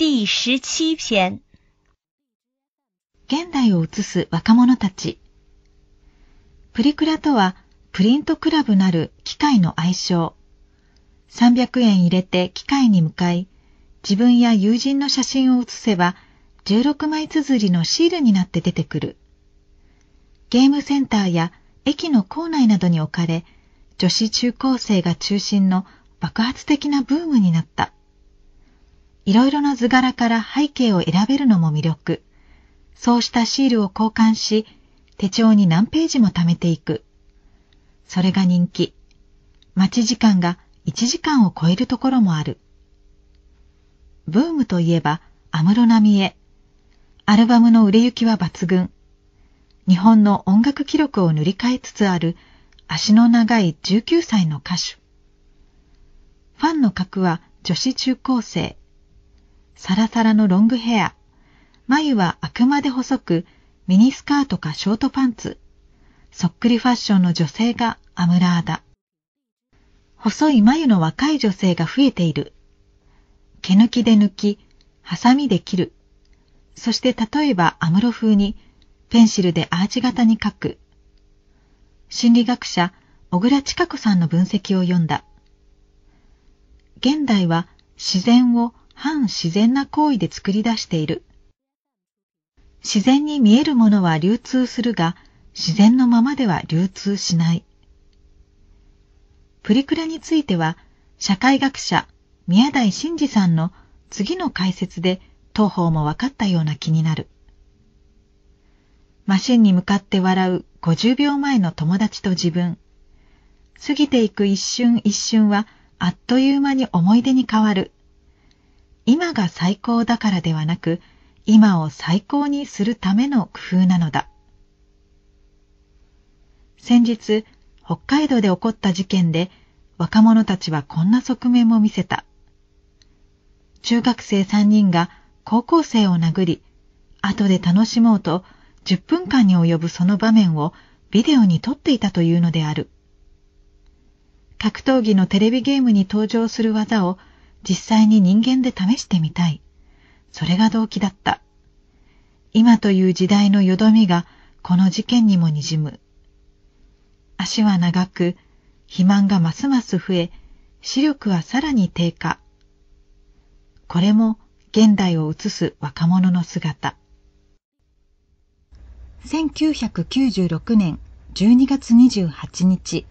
第十七篇。現代を映す若者たち。プリクラとは、プリントクラブなる機械の愛称。300円入れて機械に向かい、自分や友人の写真を写せば、16枚綴りのシールになって出てくる。ゲームセンターや駅の構内などに置かれ、女子中高生が中心の爆発的なブームになった。いろいろな図柄から背景を選べるのも魅力。そうしたシールを交換し、手帳に何ページも貯めていく。それが人気。待ち時間が1時間を超えるところもある。ブームといえば、安室奈美恵。アルバムの売れ行きは抜群。日本の音楽記録を塗り替えつつある足の長い19歳の歌手。ファンの格は女子中高生。サラサラのロングヘア。眉はあくまで細く、ミニスカートかショートパンツ。そっくりファッションの女性がアムラーだ。細い眉の若い女性が増えている。毛抜きで抜き、ハサミで切る。そして例えばアムロ風にペンシルでアーチ型に書く。心理学者小倉千佳子さんの分析を読んだ。現代は自然を反自然な行為で作り出している。自然に見えるものは流通するが、自然のままでは流通しない。プリクラについては、社会学者宮台真司さんの次の解説で当方も分かったような気になる。マシンに向かって笑う50秒前の友達と自分。過ぎていく一瞬一瞬はあっという間に思い出に変わる。今が最高だからではなく、今を最高にするための工夫なのだ。先日、北海道で起こった事件で若者たちはこんな側面も見せた。中学生3人が高校生を殴り、後で楽しもうと10分間に及ぶその場面をビデオに撮っていたというのである。格闘技のテレビゲームに登場する技を実際に人間で試してみたい。それが動機だった。今という時代のよどみがこの事件にもにじむ。足は長く、肥満がますます増え、視力はさらに低下。これも現代を映す若者の姿。1996年12月28日